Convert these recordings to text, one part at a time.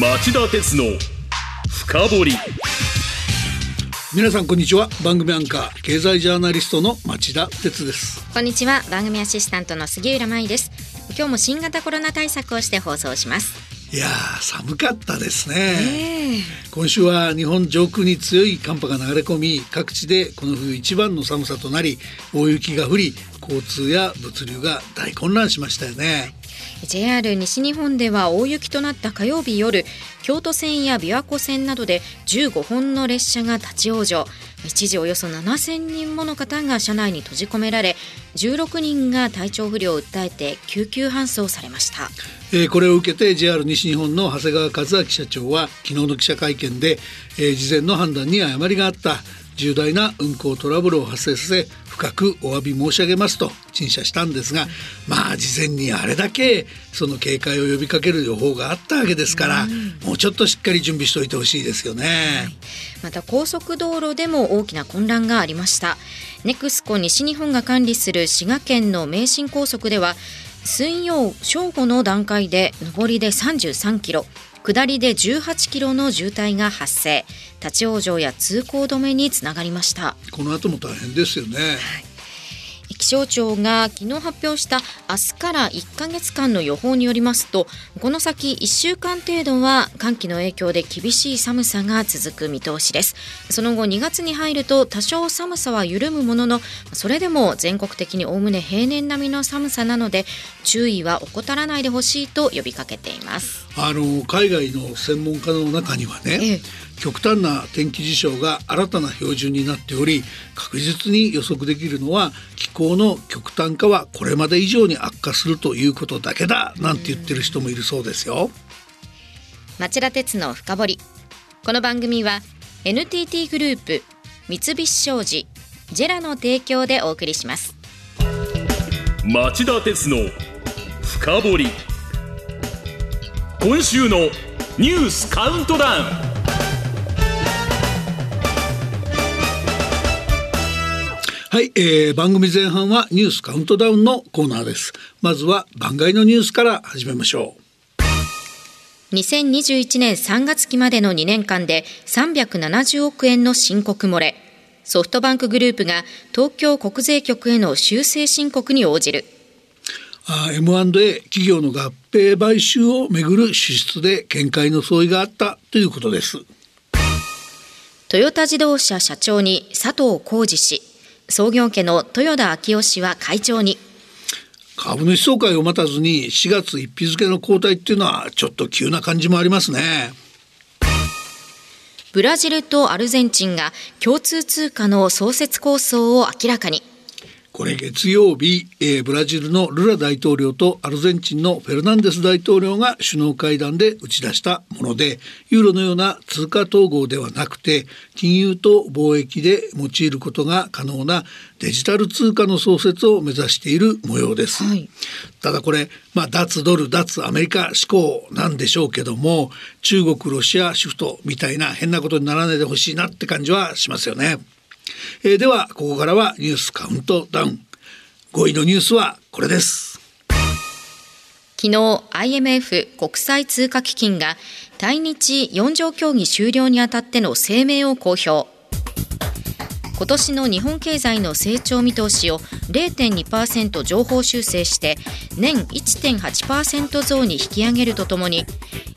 町田鉄の深掘り。皆さんこんにちは。番組アンカー経済ジャーナリストの町田鉄です。こんにちは。番組アシスタントの杉浦舞です。今日も新型コロナ対策をして放送します。いや寒かったですね、今週は日本上空に強い寒波が流れ込み各地でこの冬一番の寒さとなり大雪が降り交通や物流が大混乱しましたよね JR 西日本では大雪となった火曜日夜京都線や琵琶湖線などで15本の列車が立ち往生。一時およそ7000人もの方が車内に閉じ込められ16人が体調不良を訴えて救急搬送されました、えー、これを受けて JR 西日本の長谷川和明社長は昨日の記者会見で、えー、事前の判断に誤りがあった。重大な運行トラブルを発生させ深くお詫び申し上げますと陳謝したんですがまあ事前にあれだけその警戒を呼びかける予報があったわけですから、もうちょっとしっかり準備しておいてほしいですよね、はい、また高速道路でも大きな混乱がありました。ネクスコ西日本が管理する滋賀県の名神高速では水曜正午の段階で上りで33キロ下りで18キロの渋滞が発生。立ち往生や通行止めにつながりました。この後も大変ですよね、はい気象庁が昨日発表した明日から1ヶ月間の予報によりますとこの先1週間程度は寒気の影響で厳しい寒さが続く見通しです。その後2月に入ると多少寒さは緩むもののそれでも全国的におおむね平年並みの寒さなので注意は怠らないでほしいと呼びかけています。あの海外の専門家の中にはね、ええ極端な天気事象が新たな標準になっており確実に予測できるのは気候の極端化はこれまで以上に悪化するということだけだなんて言ってる人もいるそうですよ。町田鉄の深掘り。この番組は NTT グループ三菱商事ジェラの提供でお送りします。町田鉄の深掘り。今週のニュースカウントダウンはい、えー、番組前半はニュースカウントダウンのコーナーです。まずは番外のニュースから始めましょう。2021年3月期までの2年間で370億円の申告漏れ。ソフトバンクグループが東京国税局への修正申告に応じる。あ M&A 企業の合併買収をめぐる支出で見解の相違があったということです。トヨタ自動車社長に佐藤浩二氏創業家の豊田昭夫氏は会長に株主総会を待たずに4月1日付の交代っていうのはちょっと急な感じもありますね。ブラジルとアルゼンチンが共通通貨の創設構想を明らかにこれ月曜日、えー、ブラジルのルラ大統領とアルゼンチンのフェルナンデス大統領が首脳会談で打ち出したものでユーロのような通貨統合ではなくて金融と貿易で用いることが可能なデジタル通貨の創設を目指している模様です、はい、ただこれ、まあ、脱ドル脱アメリカ志向なんでしょうけども中国ロシアシフトみたいな変なことにならないでほしいなって感じはしますよね。えー、ではここからはニュースカウントダウン。5位のニュースはこれです。昨日 IMF 国際通貨基金が対日4条協議終了にあたっての声明を公表。今年の日本経済の成長見通しを0.2%上方修正して年1.8%増に引き上げるとともに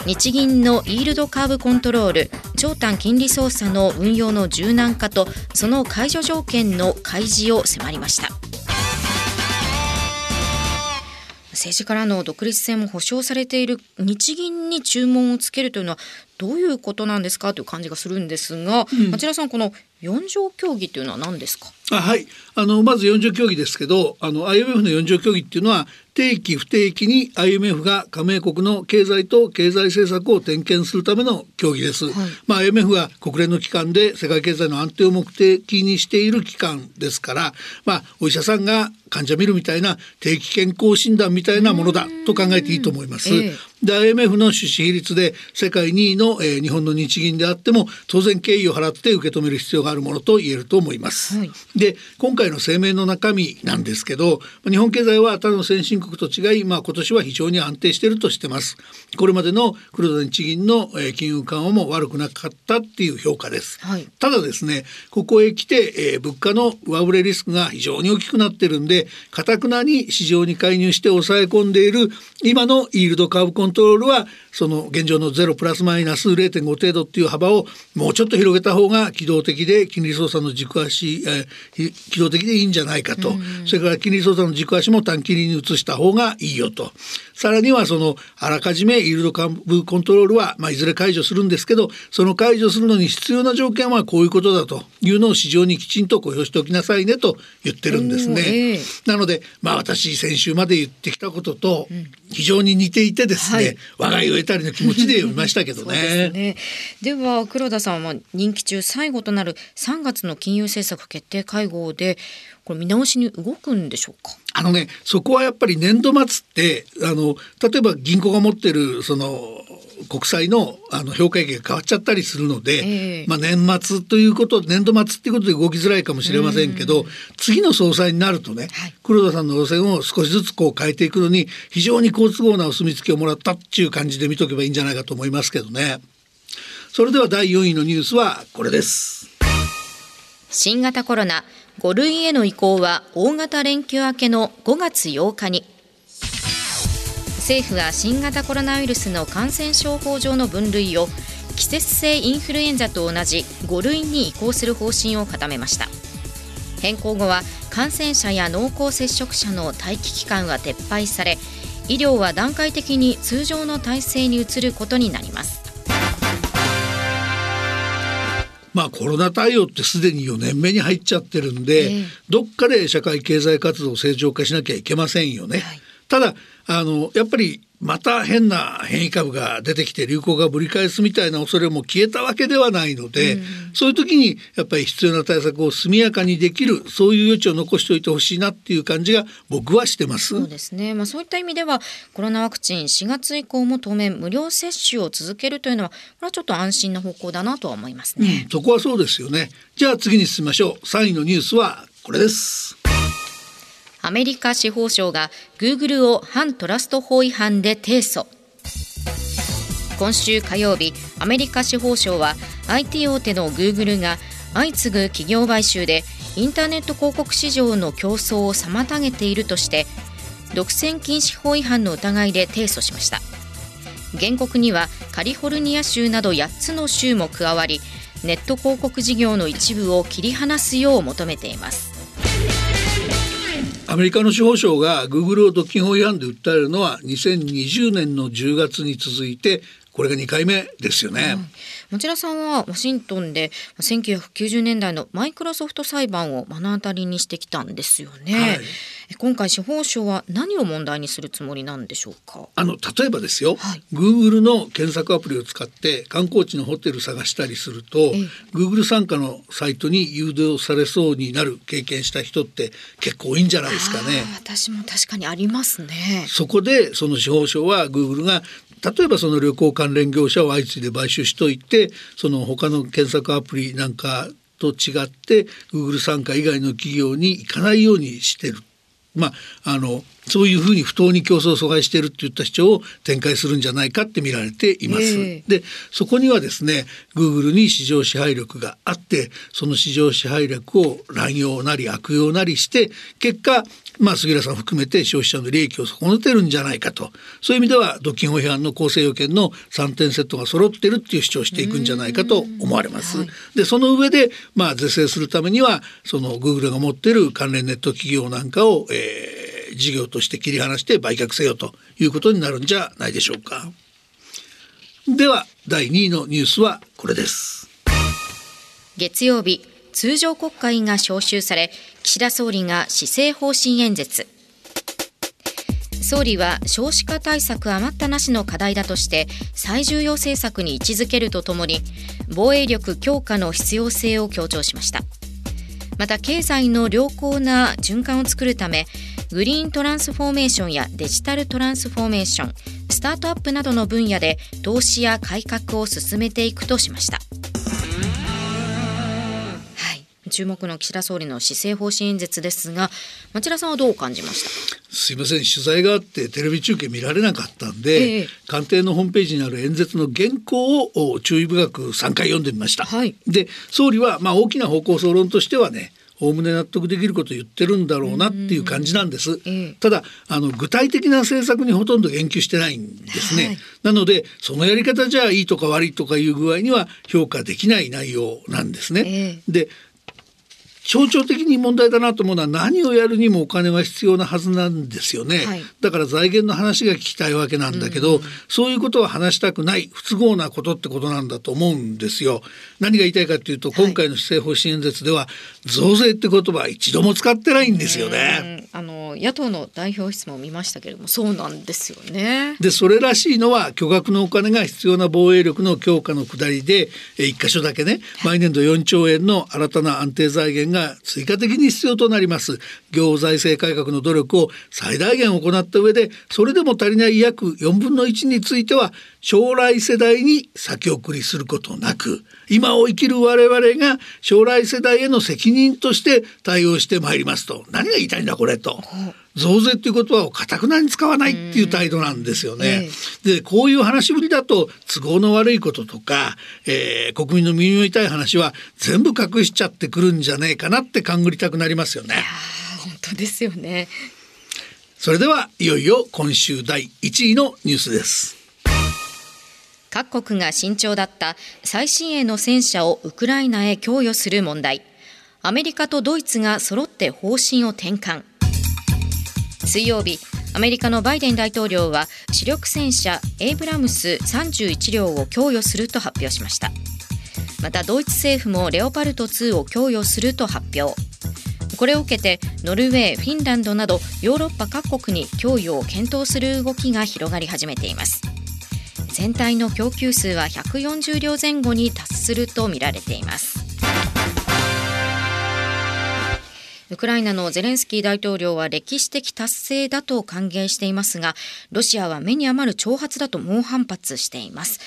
日銀のイールドカーブコントロール長短金利操作の運用の柔軟化とその解除条件の開示を迫りました。政治からの独立性も保障されている日銀に注文をつけるというのはどういうことなんですかという感じがするんですが、うん、町田さんこの四条協議というのは何ですか？あはい。あのまず四条協議ですけどあの IMF の四条協議っていうのは定期不定期に IMF が加盟国の経済と経済政策を点検するための協議です、はい、まあ、IMF が国連の機関で世界経済の安定を目的にしている機関ですから、まあ、お医者さんが患者見るみたいな定期健康診断みたいなものだと考えていいと思います。えで IMF の出資比率で世界2位の、えー、日本の日銀であっても当然敬意を払って受け止める必要があるものと言えると思います。はい、で今回の声明の中身なんですけど日本経済は他の先進国と違い、まあ、今年は非常に安定しているとしてます。これまでの黒田日銀の、えー、金融緩和も悪くなかったっていう評価です。はい、ただですねここへ来て、えー、物価の上振れリスクが非常に大きくなってるんでかたくなに市場に介入して抑え込んでいる今のイールドカーブコントロールはその現状のゼロプラスマイナス0.5程度っていう幅をもうちょっと広げた方が機動的で金利操作の軸足、えー、機動的でいいんじゃないかと、それから金利操作の軸足も短期利に移した方がいいよと。さらにはそのあらかじめイールドカーブコントロールは、まあ、いずれ解除するんですけどその解除するのに必要な条件はこういうことだというのを市場にきちんと公表しておきなさいねと言ってるんですね。えー、なのでまあ私先週まで言ってきたことと非常に似ていてですね、はい、我が家を得たりの気持ちで読みましたけどね。ね。では黒田さんは任期中最後となる3月の金融政策決定会合でこれ見直しに動くんでしょうか？あのねそこはやっぱり年度末ってあの例えば銀行が持ってるその国債のあの評価益が変わっちゃったりするので、えー、まあ、年末ということ年度末っていうことで動きづらいかもしれませんけど、次の総裁になるとね、はい、黒田さんの路線を少しずつこう変えていくのに非常に好都合なお墨付きをもらったっていう感じで見とけばいいんじゃないかと思いますけどね。それでは第4位のニュースはこれです。新型コロナ5類への移行は大型連休明けの5月8日に。政府は新型コロナウイルスの感染症法上の分類を季節性インフルエンザと同じ5類に移行する方針を固めました。変更後は感染者や濃厚接触者の待機期間は撤廃され医療は段階的に通常の体制に移ることになります。まあコロナ対応ってすでに4年目に入っちゃってるんで、えー、どっかで社会経済活動を正常化しなきゃいけませんよね。はい、ただあのやっぱりまた変な変異株が出てきて流行がぶり返すみたいな恐れも消えたわけではないので、うん、そういう時にやっぱり必要な対策を速やかにできるそういう余地を残しておいてほしいなっていう感じが僕はしてます。そうですね。まあそういった意味ではコロナワクチン4月以降も当面無料接種を続けるというのはこれはちょっと安心な方向だなとは思いますね。うん、そこはそうですよね。じゃあ次に進みましょう。3位のニュースはこれです。アメリカ司法省がグーグルを反トラスト法違反で提訴。今週火曜日アメリカ司法省は IT 大手のグーグルが相次ぐ企業買収でインターネット広告市場の競争を妨げているとして独占禁止法違反の疑いで提訴しました。原告にはカリフォルニア州など8つの州も加わりネット広告事業の一部を切り離すよう求めています。アメリカの司法省がグーグルを独禁法違反で訴えるのは2020年の10月に続いてこれが2回目ですよね。町田さんはワシントンで1990年代のマイクロソフト裁判を目の当たりにしてきたんですよね。はい。今回司法省は何を問題にするつもりなんでしょうか？あの例えばですよ、はい、Google の検索アプリを使って観光地のホテル探したりすると Google 参加のサイトに誘導されそうになる経験した人って結構多いんじゃないですかね。私も確かにありますね。そこでその司法省は Google が例えばその旅行関連業者を相次いで買収しといてその他の検索アプリなんかと違って Google 参加以外の企業に行かないようにしてるまあ、あのそういうふうに不当に競争を阻害しているといった主張を展開するんじゃないかって見られています。えー、でそこにはですねグーグルに市場支配力があってその市場支配力を乱用なり悪用なりして結果まあ、杉浦さん含めて消費者の利益を損ねてるんじゃないかとそういう意味では独禁法違反の公正要件の3点セットが揃ってるっていう主張をしていくんじゃないかと思われます。はい、でその上で、まあ、是正するためにはそのグーグルが持ってる関連ネット企業なんかを、えー、事業として切り離して売却せよということになるんじゃないでしょうか。では第2位のニュースはこれです。月曜日通常国会が召集され岸田総理が施政方針演説総理は少子化対策余ったなしの課題だとして最重要政策に位置づけるとともに防衛力強化の必要性を強調しましたまた経済の良好な循環を作るためグリーントランスフォーメーションやデジタルトランスフォーメーションスタートアップなどの分野で投資や改革を進めていくとしました。注目の岸田総理の施政方針演説ですが町田さんはどう感じました？すいません取材があってテレビ中継見られなかったんで、ええ、官邸のホームページにある演説の原稿を注意深く3回読んでみました。はい、で総理はまあ大きな方向総論としてはねおおむね納得できることを言ってるんだろうなっていう感じなんです。ただあの具体的な政策にほとんど言及してないんですね。はい、なのでそのやり方じゃいいとか悪いとかいう具合には評価できない内容なんですね。で象徴的に問題だなと思うのは何をやるにもお金は必要なはずなんですよね、はい、だから財源の話が聞きたいわけなんだけど、うんうん、そういうことは話したくない不都合なことってことなんだと思うんですよ。何が言いたいかっていうと今回の施政方針演説では増税って言葉は一度も使ってないんですよね、あの野党の代表質問を見ましたけれどもそうなんですよね。でそれらしいのは巨額のお金が必要な防衛力の強化の下りで一箇所だけね毎年度4兆円の新たな安定財源がが追加的に必要となります行財政改革の努力を最大限行った上でそれでも足りない約4分の1については将来世代に先送りすることなく今を生きる我々が将来世代への責任として対応してまいりますと何が言いたいんだこれと。増税っていう言葉をかたくなに使わないっていう態度なんですよね。でこういう話ぶりだと都合の悪いこととか、えー、国民の耳の痛い話は全部隠しちゃってくるんじゃねえかなって勘ぐりたくなりますよね。本当ですよね。それではいよいよ今週第1位のニュースです。各国が慎重だった最新鋭の戦車をウクライナへ供与する問題アメリカとドイツが揃って方針を転換水曜日アメリカのバイデン大統領は主力戦車エイブラムス31両を供与すると発表しました。またドイツ政府もレオパルト2を供与すると発表。これを受けてノルウェー、フィンランドなどヨーロッパ各国に供与を検討する動きが広がり始めています。全体の供給数は140両前後に達するとみられています。ウクライナのゼレンスキー大統領は歴史的達成だと歓迎していますがロシアは目に余る挑発だと猛反発しています。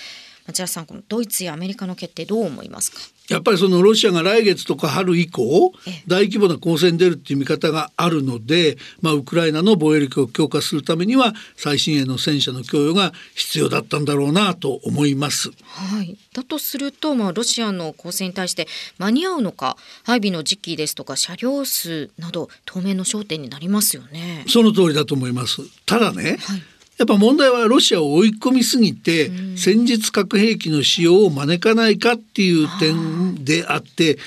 町田さんこのドイツやアメリカの決定どう思いますか？やっぱりそのロシアが来月とか春以降大規模な攻勢に出るっていう見方があるので、まあ、ウクライナの防衛力を強化するためには最新鋭の戦車の供与が必要だったんだろうなと思います。はい、だとすると、まあ、ロシアの攻勢に対して間に合うのか配備の時期ですとか車両数など当面の焦点になりますよね。その通りだと思います。ただね、はいやっぱ問題はロシアを追い込みすぎて戦術核兵器の使用を招かないかっていう点であって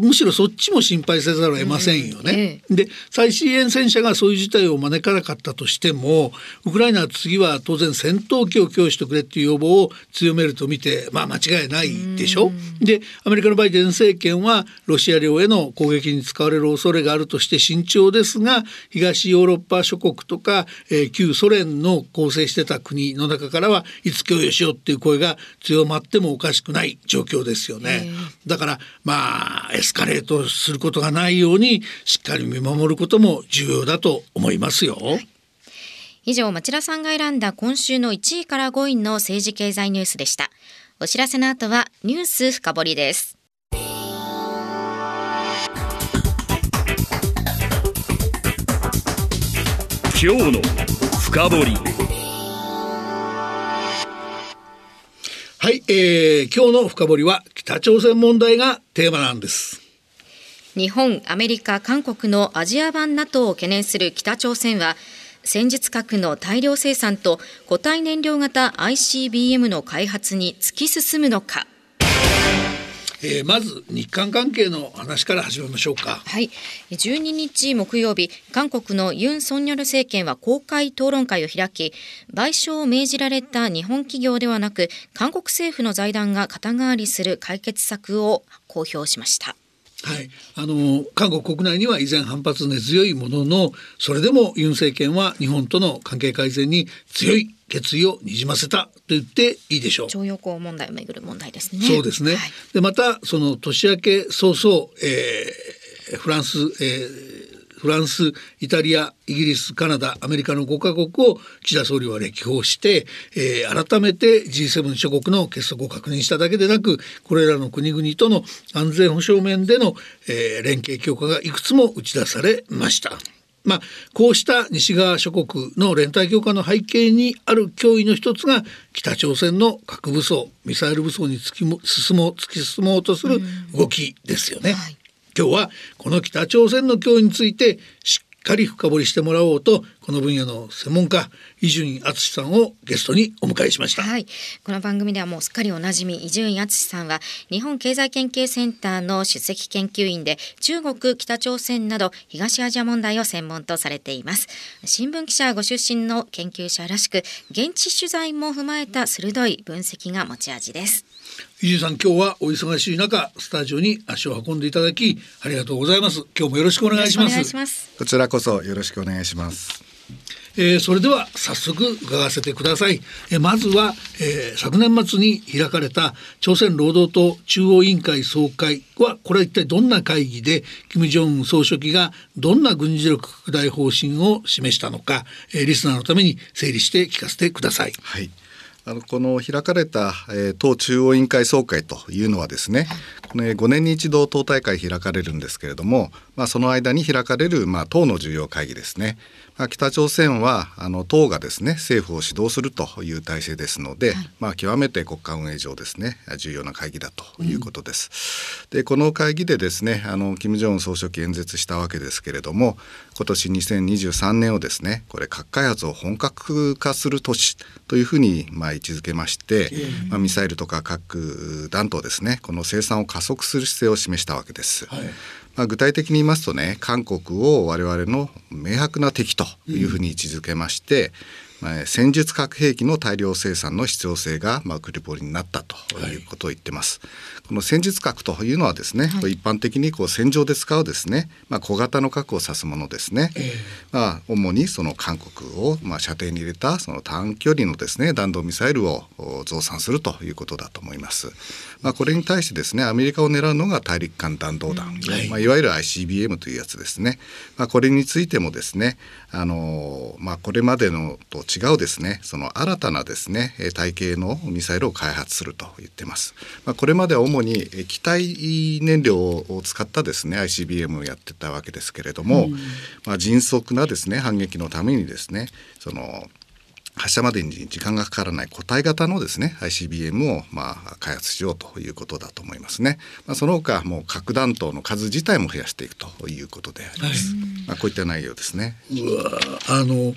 むしろそっちも心配せざるを得ませんよね。で最新鋭戦車がそういう事態を招かなかったとしてもウクライナは次は当然戦闘機を供与してくれっていう要望を強めると見てまあ間違いないでしょ。でアメリカのバイデン政権はロシア領への攻撃に使われる恐れがあるとして慎重ですが東ヨーロッパ諸国とか、えー、旧ソ連の構成してた国の中からはいつ供与しようっていう声が強まってもおかしくない状況ですよね。だからまあエスカレートすることがないようにしっかり見守ることも重要だと思いますよ。はい、以上町田さんが選んだ今週の1位から5位の政治経済ニュースでした。お知らせの後はニュース深掘りです。今日の深掘り。はい、えー、今日の深掘りは北朝鮮問題がテーマなんです。日本、アメリカ、韓国のアジア版 NATO を懸念する北朝鮮は戦術核の大量生産と固体燃料型 ICBM の開発に突き進むのか。えー、まず日韓関係の話から始めましょうか。はい、12日木曜日、韓国のユン・ソンニョル政権は公開討論会を開き、賠償を命じられた日本企業ではなく、韓国政府の財団が肩代わりする解決策を公表しました。はい、あの韓国国内には依然反発根強いもののそれでもユン政権は日本との関係改善に強い決意をにじませたと言っていいでしょう。徴用工問題をめぐる問題ですね。そうですね。はい、でまたその年明け早々、えー、フランス、えーフランスイタリアイギリスカナダアメリカの5カ国を岸田総理は歴訪して、えー、改めて G7 諸国の結束を確認しただけでなくこれらの国々との安全保障面での、えー、連携強化がいくつも打ち出されました。まあ、こうした西側諸国の連帯強化の背景にある脅威の一つが北朝鮮の核武装ミサイル武装に突きも進もう突き進もうとする動きですよね。はい、今日はこの北朝鮮の脅威についてしっかり深掘りしてもらおうとこの分野の専門家伊集院敦さんをゲストにお迎えしました、はい、この番組ではもうすっかりおなじみ伊集院敦さんは日本経済研究センターの出席研究員で中国北朝鮮など東アジア問題を専門とされています。新聞記者ご出身の研究者らしく現地取材も踏まえた鋭い分析が持ち味です。伊集院さん今日はお忙しい中スタジオに足を運んでいただきありがとうございます。今日もよろしくお願いします。こちらこそよろしくお願いします。えー、それでは早速伺わせてください、えー、まずは、えー、昨年末に開かれた朝鮮労働党中央委員会総会はこれは一体どんな会議で金正恩総書記がどんな軍事力拡大方針を示したのか、えー、リスナーのために整理して聞かせてください。はいあのこの開かれた、えー、党中央委員会総会というのはですね、この5年に一度党大会開かれるんですけれども、まあ、その間に開かれる、まあ、党の重要会議ですね。北朝鮮はあの党がですね政府を指導するという体制ですので、はい、まあ、極めて国家運営上ですね重要な会議だということです。うん、でこの会議でですねあの金正恩総書記演説したわけですけれども今年2023年をですねこれ核開発を本格化する年というふうにまあ位置づけまして、まあ、ミサイルとか核弾頭ですねこの生産を加速する姿勢を示したわけです。はいまあ、具体的に言いますとね韓国を我々の明白な敵というふうに位置づけまして、まあ、戦術核兵器の大量生産の必要性が、まあ、クリポリになったということを言ってます。はい、この戦術核というのはですね、はい、一般的にこう戦場で使うですね、まあ、小型の核を指すものですね。えー、まあ、主にその韓国を、まあ、射程に入れたその短距離のですね弾道ミサイルを増産するということだと思います。まあ、これに対してですねアメリカを狙うのが大陸間弾道弾、うんはい、まあ、いわゆる ICBM というやつですね。まあ、これについてもですねあの、まあ、これまでのと違うですねその新たなですね体系のミサイルを開発すると言ってます。まあ、これまでは主に液体燃料を使ったですね ICBM をやってたわけですけれども、うん、まあ、迅速なですね反撃のためにですねその発射までに時間がかからない固体型のですね ICBM をまあ開発しようということだと思いますね。まあ、その他もう核弾頭の数自体も増やしていくということであります。はい、まあこういった内容ですね。うわあの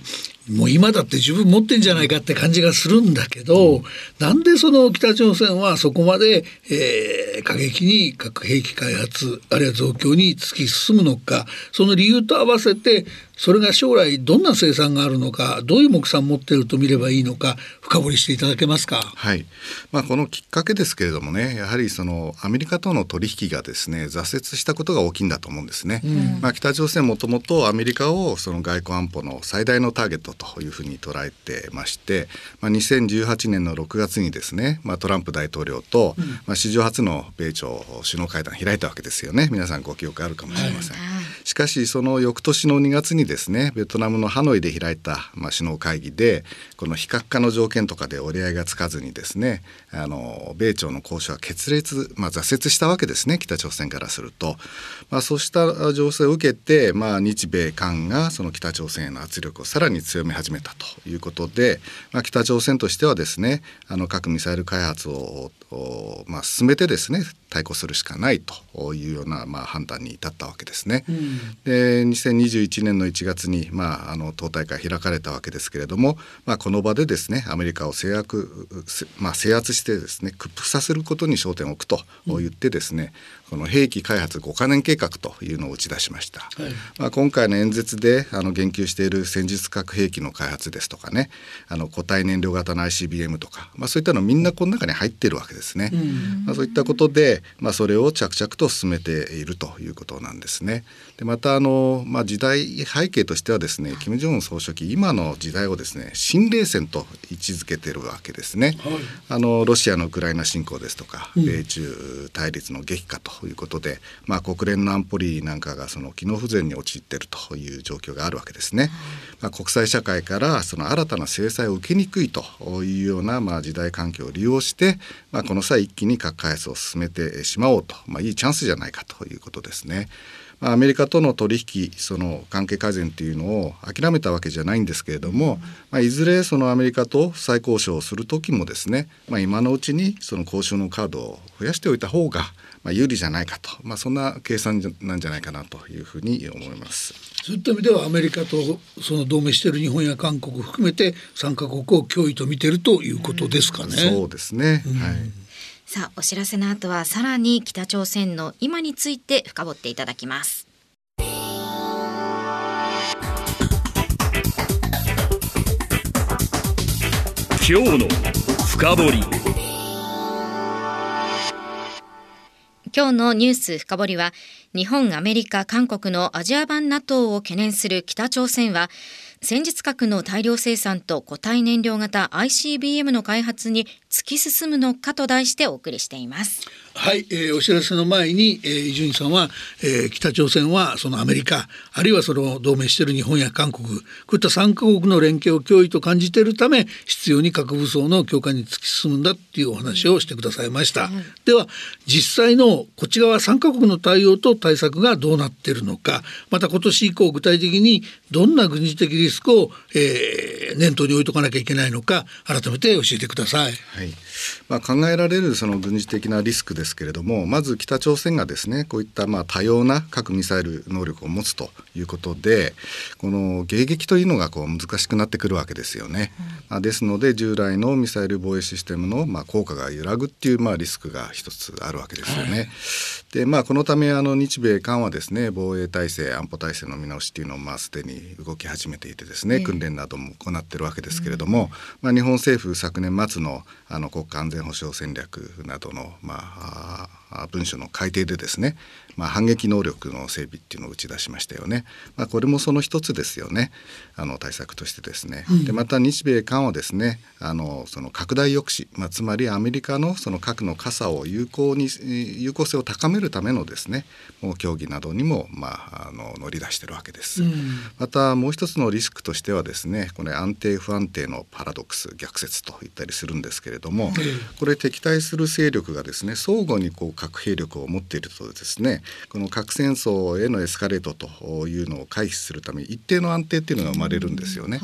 もう今だって自分持ってんじゃないかって感じがするんだけど、うん、なんでその北朝鮮はそこまで、えー、過激に核兵器開発あるいは増強に突き進むのかその理由と合わせてそれが将来どんな生産があるのかどういう目算を持っていると見ればいいのか深掘りしていただけますか？はい、まあ、このきっかけですけれどもねやはりそのアメリカとの取引がですね挫折したことが大きいんだと思うんですね。うん、まあ、北朝鮮もともとアメリカをその外交安保の最大のターゲットというふうに捉えてまして、まあ、2018年の6月にですね、まあ、トランプ大統領と、まあ、史上初の米朝首脳会談開いたわけですよね。皆さんご記憶あるかもしれません。しかしその翌年の2月にですねベトナムのハノイで開いた、まあ、首脳会議でこの非核化の条件とかで折り合いがつかずにですねあの米朝の交渉は決裂、まあ、挫折したわけですね北朝鮮からすると、まあ、そうした情勢を受けて、まあ、日米韓がその北朝鮮への圧力をさらに強め始めたということで、まあ、北朝鮮としてはですねあの核ミサイル開発をまあ、進めてですね対抗するしかないというような、まあ、判断に至ったわけですね。うん、で2021年の1月に、まあ、あの党大会開かれたわけですけれども、まあ、この場でですねアメリカを制約、まあ、制圧してですね屈服させることに焦点を置くと言ってですね、この兵器開発5カ年計画というのを打ち出しました、はい、まあ、今回の演説であの言及している戦術核兵器の開発ですとかねあの固体燃料型の ICBM とか、まあ、そういったのみんなこの中に入っているわけですね、まあ、そういったことで、まあ、それを着々と進めているということなんですね。ででまたあの、まあ、時代背景としてはですね金正恩総書記今の時代をですね新冷戦と位置づけているわけですね、はい、あのロシアのウクライナ侵攻ですとか、米中対立の激化ということで、まあ、国連の安保理なんかがその機能不全に陥っているという状況があるわけですね、まあ、国際社会からその新たな制裁を受けにくいというような、まあ、時代環境を利用して、まあ、この際一気に核開発を進めてしまおうと、まあ、いいチャンスじゃないかということですね。アメリカとの取引その関係改善というのを諦めたわけじゃないんですけれども、まあ、いずれそのアメリカと再交渉をする時もですね、まあ、今のうちにその交渉のカードを増やしておいた方がまあ有利じゃないかと、まあ、そんな計算なんじゃないかなというふうに思います。そういった意味ではアメリカとその同盟している日本や韓国含めて3カ国を脅威と見ているということですかね。そうですね、うん、はいさあお知らせの後はさらに北朝鮮の今について深掘っていただきます。今日の深掘り。今日のニュース深掘りは日本、アメリカ、韓国のアジア版 NATO を懸念する北朝鮮は戦術核の大量生産と固体燃料型 ICBM の開発に突き進むのかと題してお送りしています。はい、えー、お知らせの前に、えー、伊集院さんは、えー、北朝鮮はそのアメリカあるいはその同盟している日本や韓国こういった3カ国の連携を脅威と感じているため必要に核武装の強化に突き進むんだっていうお話をしてくださいました、うん、では実際のこっち側3カ国の対応と対策がどうなっているのかまた今年以降具体的にどんな軍事的リスクを、えー、念頭に置いとかなきゃいけないのか改めて教えてください。はいまあ、考えられるその軍事的なリスクですけれどもまず北朝鮮がですねこういったまあ多様な核ミサイル能力を持つということでこの迎撃というのがこう難しくなってくるわけですよね。まあ、ですので従来のミサイル防衛システムのまあ効果が揺らぐっていうまあリスクが一つあるわけですよね。はい、でまあこのためあの日米韓はですね防衛体制安保体制の見直しっていうのをまあすでに動き始めていてですね、訓練なども行ってるわけですけれども、まあ、日本政府昨年末のあの国家安全保障戦略などの、まあ、文書の改定でですね、まあ、反撃能力の整備っていうのを打ち出しましたよね、まあ、これもその一つですよね。あの対策としてですね、うん、でまた日米韓はですねあのその拡大抑止、まあ、つまりアメリカのその核の傘を有効に有効性を高めるためのですねもう協議などにも、まあ、あの乗り出してるわけです、うん、またもう一つのリスクとしてはですねこれ安定不安定のパラドックス逆説と言ったりするんですけれども、うん、これ敵対する勢力がですね相互にこう核兵力を持っているとですねこの核戦争へのエスカレートというのを回避するために一定の安定っていうのが生まれるんですよね。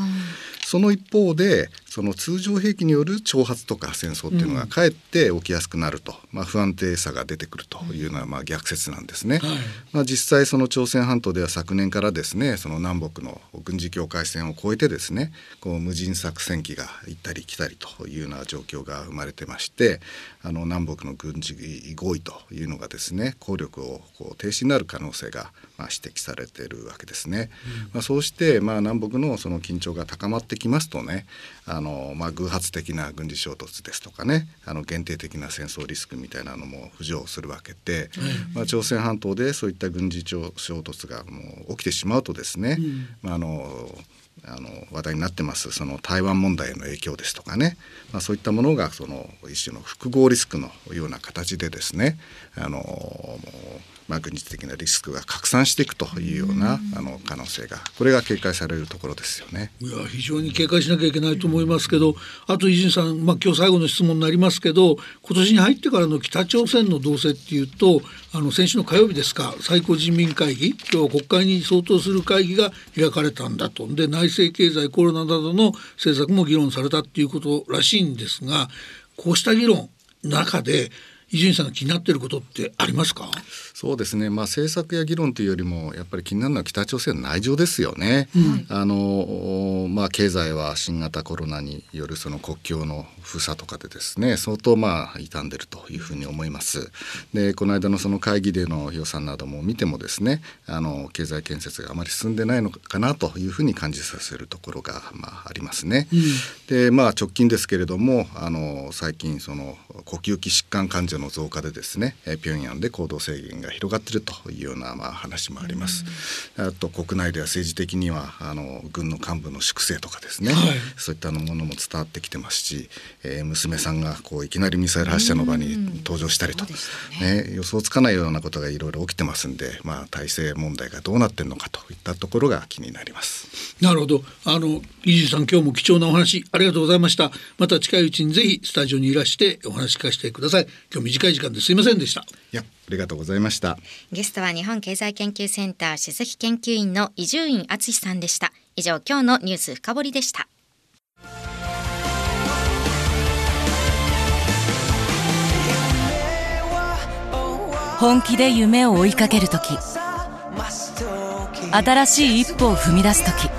その一方でその通常兵器による挑発とか戦争っていうのがかえって起きやすくなると、まあ、不安定さが出てくるというのはまあ逆説なんですね。はい、まあ、実際その朝鮮半島では昨年からですねその南北の軍事境界線を越えてですねこう無人作戦機が行ったり来たりというような状況が生まれてましてあの南北の軍事合意というのがですね効力をこう停止になる可能性がまあ指摘されているわけですね。うん、まあ、そうしてまあ南北のその緊張が高まってきますとねあの、まあ、偶発的な軍事衝突ですとかねあの限定的な戦争リスクみたいなのも浮上するわけで、うん、まあ、朝鮮半島でそういった軍事衝突がもう起きてしまうとですね、うん、まあ、あのあの話題になってます。その台湾問題への影響ですとかね、まあ、そういったものがその一種の複合リスクのような形でですねあのまあ、軍事的なリスクが拡散していくというようなあの可能性がこれが警戒されるところですよね。いや非常に警戒しなきゃいけないと思いますけどあと伊集院さん、まあ、今日最後の質問になりますけど今年に入ってからの北朝鮮の動静っていうとあの先週の火曜日ですか最高人民会議今日は国会に相当する会議が開かれたんだとで内政経済コロナなどの政策も議論されたっていうことらしいんですがこうした議論中で伊集院さんが気になっていることってありますか？そうですね、まあ、政策や議論というよりもやっぱり気になるのは北朝鮮の内情ですよね。うん、あのまあ、経済は新型コロナによるその国境の封鎖とかでですね相当まあ傷んでるというふうに思います。でこの間のその会議での予算なども見てもですねあの経済建設があまり進んでないのかなというふうに感じさせるところが、まあ、ありますね。うん、でまあ直近ですけれどもあの最近その呼吸器疾患患者女の増加でですね、えー、平壌で行動制限が広がっているというようなまあ話もあります。あと国内では政治的にはあの軍の幹部の粛清とかですね、はい、そういったものも伝わってきてますし、えー、娘さんがこういきなりミサイル発射の場に登場したりと、ね、ね、予想つかないようなことがいろいろ起きてますんで、まあ、体制問題がどうなってるのかといったところが気になります。なるほど。あの伊集さん今日も貴重なお話ありがとうございました。また近いうちにぜひスタジオにいらしてお話聞かせてください。今日短い時間ですいませんでした。いやありがとうございました。ゲストは日本経済研究センター首席研究員の伊集院敦さんでした。以上今日のニュース深掘りでした。本気で夢を追いかける時。新しい一歩を踏み出す時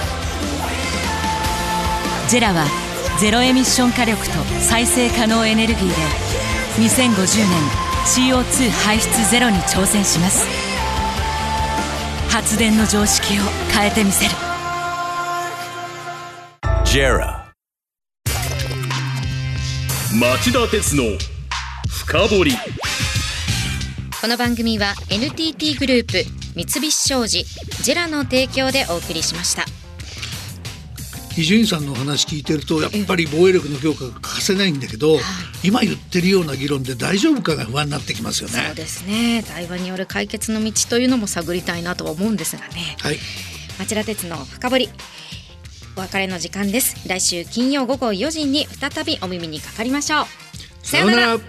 ジェラはゼロエミッション火力と再生可能エネルギーで2050年 CO2 排出ゼロに挑戦します。発電の常識を変えてみせる。ジェラ。町田鉄の深掘り。この番組は NTT グループ三菱商事ジェラの提供でお送りしました伊集院さんのお話聞いてるとやっぱり防衛力の強化が欠かせないんだけど、今言ってるような議論で大丈夫かが不安になってきますよね。そうですね。対話による解決の道というのも探りたいなとは思うんですがね。はい。町田鉄の深掘りお別れの時間です。来週金曜午後4時に再びお耳にかかりましょう。さようなら